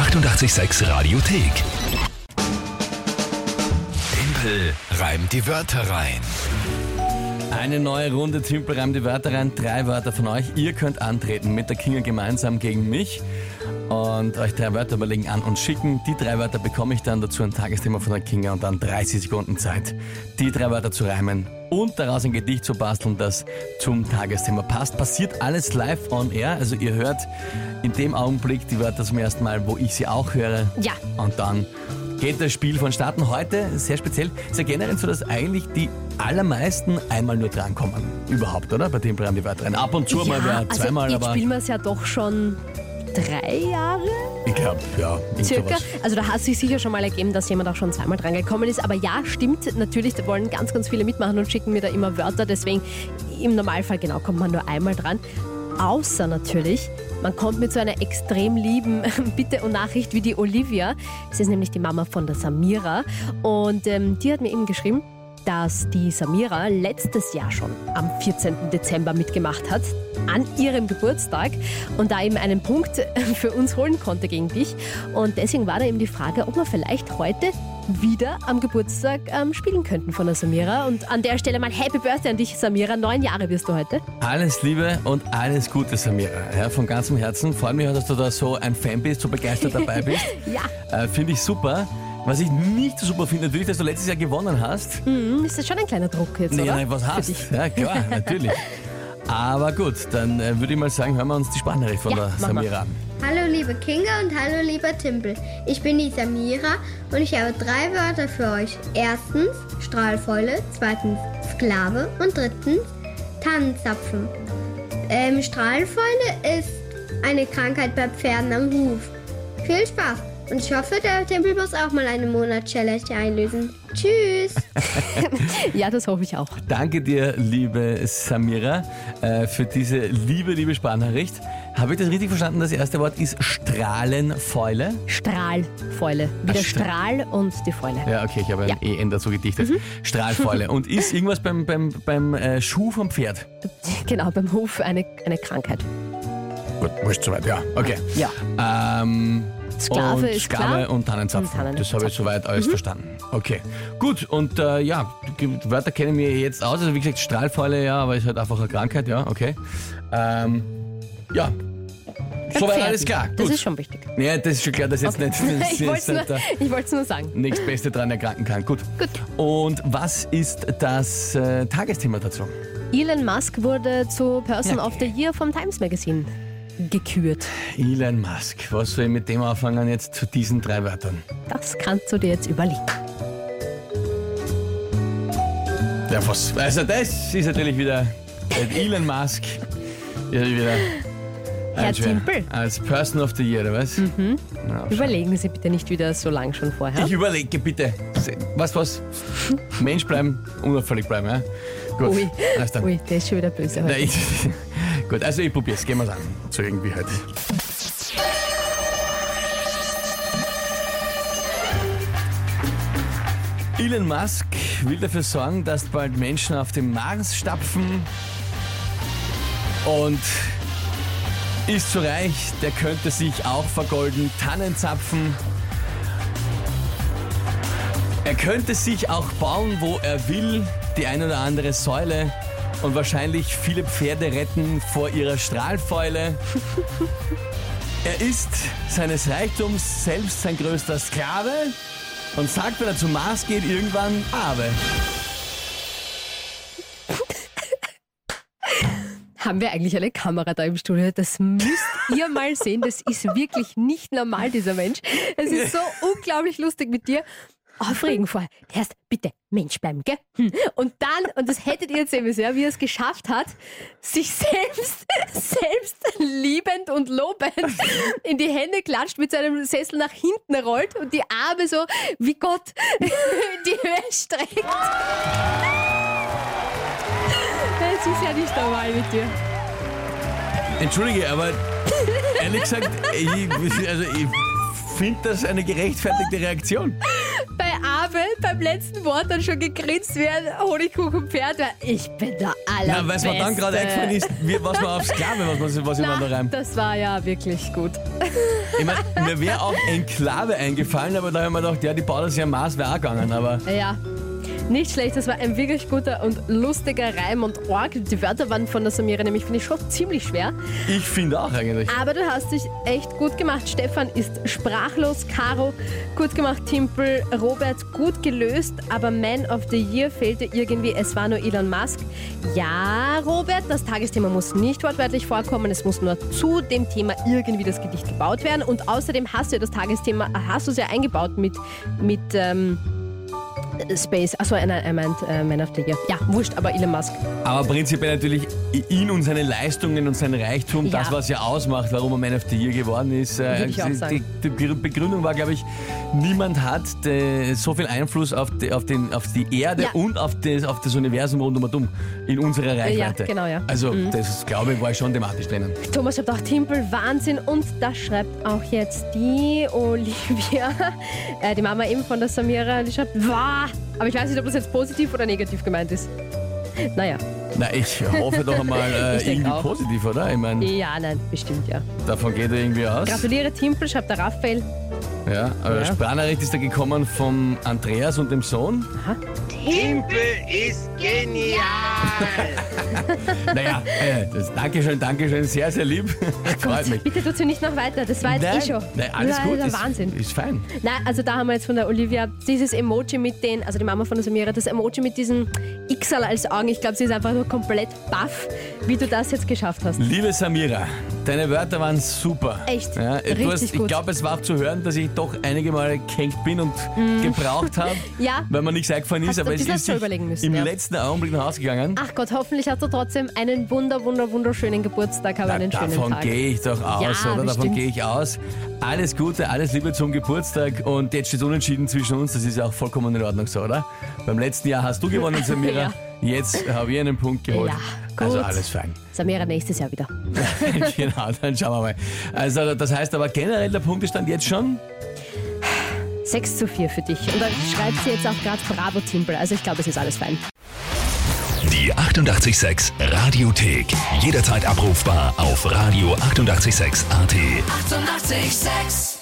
886 Radiothek. Tempel reimt die Wörter rein. Eine neue Runde Timpel reimt die Wörter rein. Drei Wörter von euch. Ihr könnt antreten mit der Kinga gemeinsam gegen mich und euch drei Wörter überlegen an und schicken. Die drei Wörter bekomme ich dann dazu ein Tagesthema von der Kinga und dann 30 Sekunden Zeit, die drei Wörter zu reimen und daraus ein Gedicht zu basteln, das zum Tagesthema passt. Passiert alles live on air, also ihr hört in dem Augenblick die Wörter zum ersten Mal, wo ich sie auch höre. Ja. Und dann geht das Spiel vonstatten. Heute sehr speziell, ist ja generell so, dass eigentlich die allermeisten einmal nur drankommen. Überhaupt, oder? Bei dem Programm die Wörter rein. Ab und zu mal wer zweimal, also jetzt aber spielen wir es ja doch schon drei Jahre ich glaube, ja. circa. sowas. Also da hat es sich sicher schon mal ergeben, dass jemand auch schon zweimal drangekommen ist. Aber ja, stimmt, natürlich, da wollen ganz, ganz viele mitmachen und schicken mir da immer Wörter. Deswegen im Normalfall genau kommt man nur einmal dran. Außer natürlich, man kommt mit so einer extrem lieben Bitte und Nachricht wie die Olivia. Sie ist nämlich die Mama von der Samira. Und ähm, die hat mir eben geschrieben, dass die Samira letztes Jahr schon am 14. Dezember mitgemacht hat, an ihrem Geburtstag und da eben einen Punkt für uns holen konnte gegen dich. Und deswegen war da eben die Frage, ob wir vielleicht heute wieder am Geburtstag ähm, spielen könnten von der Samira. Und an der Stelle mal Happy Birthday an dich, Samira. Neun Jahre wirst du heute. Alles Liebe und alles Gute, Samira. Ja, von ganzem Herzen. Freut mich, dass du da so ein Fan bist, so begeistert dabei bist. Ja, äh, Finde ich super. Was ich nicht so super finde, natürlich, dass du letztes Jahr gewonnen hast. hm, ist das schon ein kleiner Druck jetzt, Nee, oder? nein, was hast. dich. Ja, klar, natürlich. Aber gut, dann äh, würde ich mal sagen, hören wir uns die Sprachnachricht von Ja, der. Samira an. Hallo liebe Kinga und hallo lieber Timpel. Ich bin die Samira und ich habe drei Wörter für euch. Erstens Strahlfäule, zweitens Sklave und drittens Tannenzapfen. Ähm, Strahlfäule ist eine Krankheit bei Pferden am Huf. Viel Spaß und ich hoffe, der Tempel muss auch mal eine Monat-Challenge einlösen. Tschüss! Ja, das hoffe ich auch. Danke dir, liebe Samira, äh, für diese liebe, liebe Sprachnachricht. Habe ich das richtig verstanden? Das erste Wort ist Strahlenfäule. Strahlfäule. Wie der Stra- Strahl und die Fäule. Ja, okay, ich habe ein Ja. Mhm. EN dazu gedichtet. Strahlfäule. Und ist irgendwas beim, beim, beim äh, Schuh vom Pferd? Genau, beim Hof eine, eine Krankheit. Gut, wurscht soweit, ja. Okay. Ja. Ähm, Sklave und ist Sklave klar. und Tannenzapfen. Und Tannenzapfen. Mhm. Das habe ich soweit alles verstanden. Okay. Gut, und äh, ja, die Wörter kennen wir jetzt aus. Also wie gesagt, Strahlfäule, ja, aber ist halt einfach eine Krankheit, ja, okay. Ähm, ja. Soweit alles klar. Das Gut. ist schon wichtig. ja, das ist schon klar, dass jetzt nicht, dass ich wollte es nur, nur sagen. nächstbeste dran erkranken kann. Gut. Gut. Und was ist das äh, Tagesthema dazu? Elon Musk wurde zu Person Ja. of the Year vom Times Magazine gekürt. Elon Musk. Was soll ich mit dem anfangen jetzt zu diesen drei Wörtern? Das kannst du dir jetzt überlegen. Ja, was? Also das ist natürlich wieder Elon Musk. Ja, wieder Herr Timpel. Als Person of the Year, oder was? Mhm. Überlegen Sie bitte nicht wieder so lang schon vorher. ich überlege bitte. Was, was? Mensch bleiben, unauffällig bleiben, ja? Gut. Ui, ui, der ist schon wieder böse heute. Gut, also ich probier's. Gehen wir's an. So irgendwie halt. Elon Musk will dafür sorgen, dass bald Menschen auf dem Mars stapfen und ist so reich, der könnte sich auch vergolden, Tannenzapfen. Er könnte sich auch bauen, wo er will, die ein oder andere Säule und wahrscheinlich viele Pferde retten vor ihrer Strahlfäule. er ist seines Reichtums selbst sein größter Sklave und sagt, wenn er zum Mars geht, irgendwann Abe. Haben wir eigentlich eine Kamera da im Studio? Das müsst ihr mal sehen. Das ist wirklich nicht normal, dieser Mensch. Es ist so unglaublich lustig mit dir. Aufregen vorher. Erst bitte Mensch bleiben, gell? Hm. Und dann, und das hättet ihr jetzt sehen müssen, wie er es geschafft hat, sich selbst, selbst liebend und lobend in die Hände klatscht, mit seinem Sessel nach hinten rollt und die Arme so wie Gott in die Höhe streckt. Das ist ja nicht normal mit dir. Entschuldige, aber ehrlich gesagt, ich, also ich finde das eine gerechtfertigte Reaktion. Bei habe beim letzten Wort dann schon gegrinst wie ein Honigkuchenpferd, weil ich bin der Na, weil es mir dann gerade Allerbeste. eingefallen ist, was man aufs Sklave, was, man- was ich mir da Na, rein. das war ja wirklich gut. Ich mein, mir wäre auch Enklave eingefallen, aber da habe ich mir gedacht, ja, die Bauder sind Maß wäre auch gegangen, aber Ja, nicht schlecht. Das war ein wirklich guter und lustiger Reim und Org. Die Wörter waren von der Samira nämlich, finde ich, schon ziemlich schwer. ich finde auch eigentlich. Aber du hast dich echt gut gemacht. Stefan ist sprachlos. Caro, gut gemacht. Timpel, Robert, gut gelöst. Aber Man of the Year fehlte irgendwie. Es war nur Elon Musk. Ja, Robert, das Tagesthema muss nicht wortwörtlich vorkommen. Es muss nur zu dem Thema irgendwie das Gedicht gebaut werden. Und außerdem hast du ja das Tagesthema, hast du es ja eingebaut mit, mit ähm, Space. Achso, nein, er meint äh, Man of the Year. Ja, wurscht, aber Elon Musk. Aber prinzipiell natürlich ihn und seine Leistungen und sein Reichtum, Ja. das, was ja ausmacht, warum er Man of the Year geworden ist. äh, ich auch die, sagen. die, die Begründung war, glaube ich, niemand hat der, so viel Einfluss auf die, auf den, auf die Erde Ja. und auf das, auf das Universum rund um und um in unserer Reichweite. genau, ja. Also, das, glaube ich, war schon thematisch drinnen. Thomas schreibt auch Timpel, Wahnsinn. Und das schreibt auch jetzt die Olivia, äh, die Mama eben von der Samira. Die schreibt, wow. Aber ich weiß nicht, ob das jetzt positiv oder negativ gemeint ist. Naja, Na, ich hoffe doch einmal äh, irgendwie auch. positiv, oder? Ich meine, ja, nein, bestimmt, ja. davon geht er irgendwie aus. Gratuliere Timpel, schreibt der Raphael. Ja, aber Ja. Sprachnachricht ist da gekommen vom Andreas und dem Sohn. Timpel ist genial. Naja, äh, das Dankeschön, Dankeschön, sehr, sehr lieb. Freut mich. Bitte tut sie nicht noch weiter, das war jetzt eh schon. nein, alles das gut. Ist Wahnsinn. Ist fein. Nein, also da haben wir jetzt von der Olivia dieses Emoji mit den, also die Mama von der Samira, das Emoji mit diesen Xal als Augen. Ich glaube, sie ist einfach nur komplett baff, wie du das jetzt geschafft hast. Liebe Samira, deine Wörter waren super. Echt? Ja, Richtig hast, ich gut. glaube, es war zu hören, dass ich doch einige Male gehängt bin und gebraucht habe. Ja. weil mir nichts eingefallen ist. Hast Aber es ist müssen, im ja. letzten Augenblick nach Hause gegangen. Ach Gott, hoffentlich hast du trotzdem einen wunder, wunder, wunderschönen Geburtstag, aber Na, einen schönen davon Tag. gehe ich doch aus, Ja, oder? Davon gehe ich aus. Alles Gute, alles Liebe zum Geburtstag und jetzt steht unentschieden zwischen uns. Das ist ja auch vollkommen in Ordnung so, oder? Beim letzten Jahr hast du gewonnen, Samira. Ja. Jetzt habe ich einen Punkt geholt. Also gut. alles fein. Samira nächstes Jahr wieder. genau, dann schauen wir mal. Also das heißt aber generell der Punktestand jetzt schon 6 zu 4 für dich. Und dann schreibt sie jetzt auch gerade Bravo Timpel. Also ich glaube, es ist alles fein. Die 886 Radiothek. Jederzeit abrufbar auf radio886.at. 886! 886